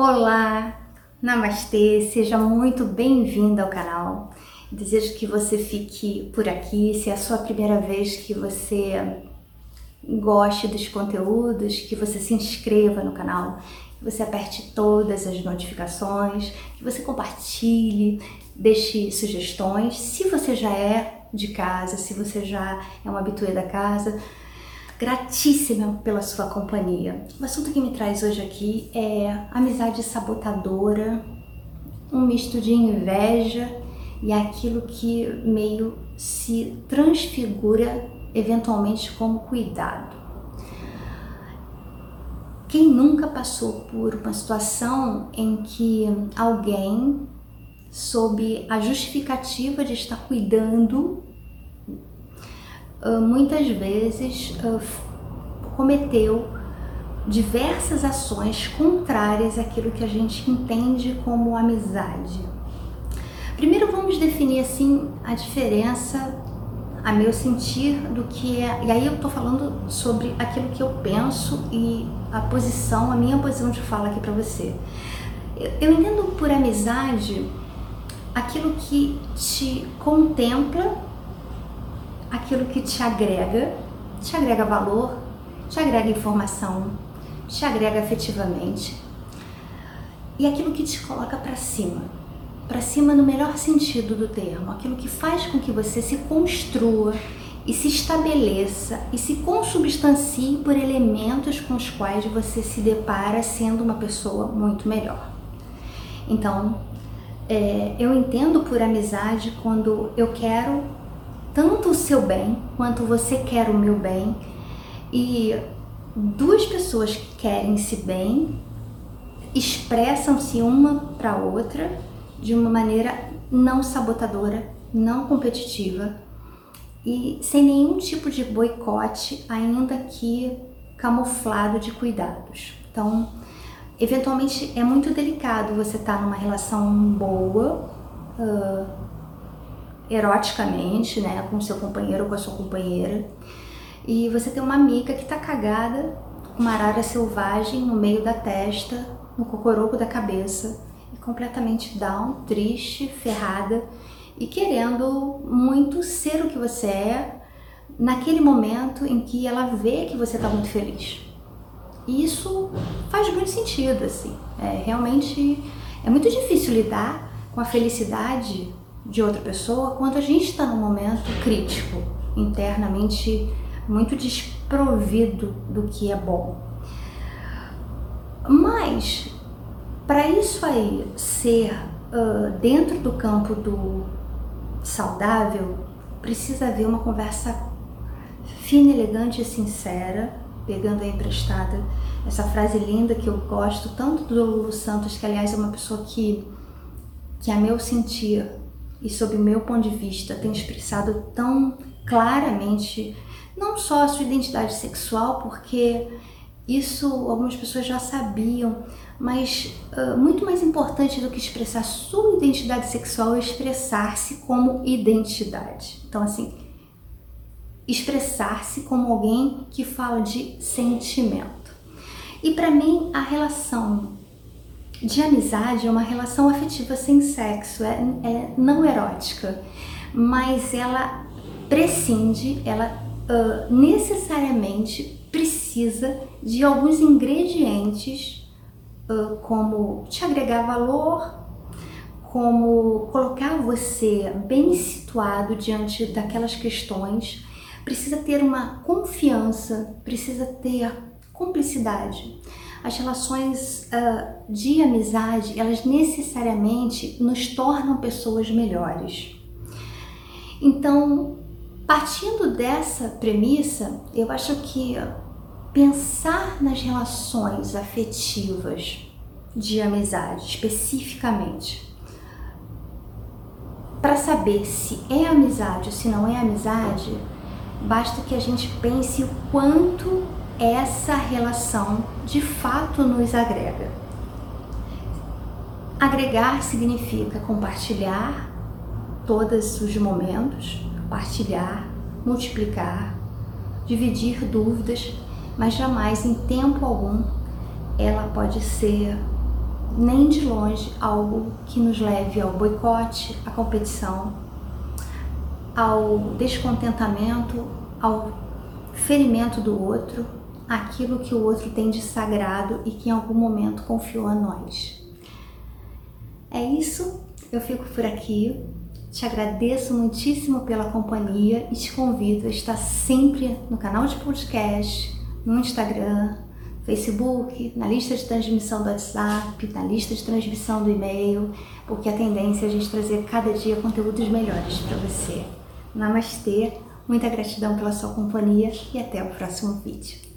Olá, Namastê, seja muito bem-vindo ao canal. Desejo que você fique por aqui, se é a sua primeira vez que você goste dos conteúdos, que você se inscreva no canal, que você aperte todas as notificações, que você compartilhe, deixe sugestões. Se você já é de casa, se você já é um habituê da casa, gratíssima pela sua companhia. O assunto que me traz hoje aqui é amizade sabotadora, um misto de inveja e aquilo que meio se transfigura eventualmente como cuidado. Quem nunca passou por uma situação em que alguém, sob a justificativa de estar cuidando ah, muitas vezes uh, cometeu diversas ações contrárias àquilo que a gente entende como amizade. Primeiro vamos definir assim a diferença, a meu sentir, do que é. E aí eu tô falando sobre aquilo que eu penso e a posição, a minha posição de fala aqui para você. Eu entendo por amizade aquilo que te contempla aquilo que te agrega, te agrega valor, te agrega informação, te agrega afetivamente e aquilo que te coloca para cima. Para cima no melhor sentido do termo, aquilo que faz com que você se construa e se estabeleça e se consubstancie por elementos com os quais você se depara sendo uma pessoa muito melhor. Então, é, eu entendo por amizade quando eu quero tanto o seu bem quanto você quer o meu bem. E duas pessoas que querem-se bem expressam-se uma para outra de uma maneira não sabotadora, não competitiva e sem nenhum tipo de boicote, ainda que camuflado de cuidados. Então, eventualmente é muito delicado você estar tá numa relação boa, uh, eroticamente, né, com seu companheiro ou com a sua companheira, e você tem uma amiga que tá cagada, uma arara selvagem no meio da testa, no cocoroco da cabeça, e completamente down, triste, ferrada, e querendo muito ser o que você é naquele momento em que ela vê que você tá muito feliz. E isso faz muito sentido, assim. É, realmente é muito difícil lidar com a felicidade de outra pessoa quando a gente está num momento crítico, internamente muito desprovido do que é bom. Mas, para isso aí ser uh, dentro do campo do saudável, precisa haver uma conversa fina, elegante e sincera, pegando a emprestada essa frase linda que eu gosto tanto do Lulu Santos, que aliás é uma pessoa que, que a meu sentir e sob o meu ponto de vista tem expressado tão claramente não só a sua identidade sexual, porque isso algumas pessoas já sabiam, mas uh, muito mais importante do que expressar sua identidade sexual é expressar-se como identidade. Então, assim, expressar-se como alguém que fala de sentimento. E para mim, a relação de amizade é uma relação afetiva sem sexo, é, é não erótica, mas ela prescinde, ela uh, necessariamente precisa de alguns ingredientes, uh, como te agregar valor, como colocar você bem situado diante daquelas questões, precisa ter uma confiança, precisa ter cumplicidade as relações uh, de amizade, elas necessariamente nos tornam pessoas melhores. Então, partindo dessa premissa, eu acho que pensar nas relações afetivas de amizade especificamente, para saber se é amizade ou se não é amizade, basta que a gente pense o quanto essa relação de fato nos agrega. Agregar significa compartilhar todos os momentos, partilhar, multiplicar, dividir dúvidas, mas jamais em tempo algum ela pode ser nem de longe algo que nos leve ao boicote, à competição, ao descontentamento, ao ferimento do outro, aquilo que o outro tem de sagrado e que em algum momento confiou a nós. É isso, eu fico por aqui. Te agradeço muitíssimo pela companhia e te convido a estar sempre no canal de podcast, no Instagram, Facebook, na lista de transmissão do WhatsApp, na lista de transmissão do e-mail, porque a tendência é a gente trazer cada dia conteúdos melhores para você. Namastê, muita gratidão pela sua companhia e até o próximo vídeo.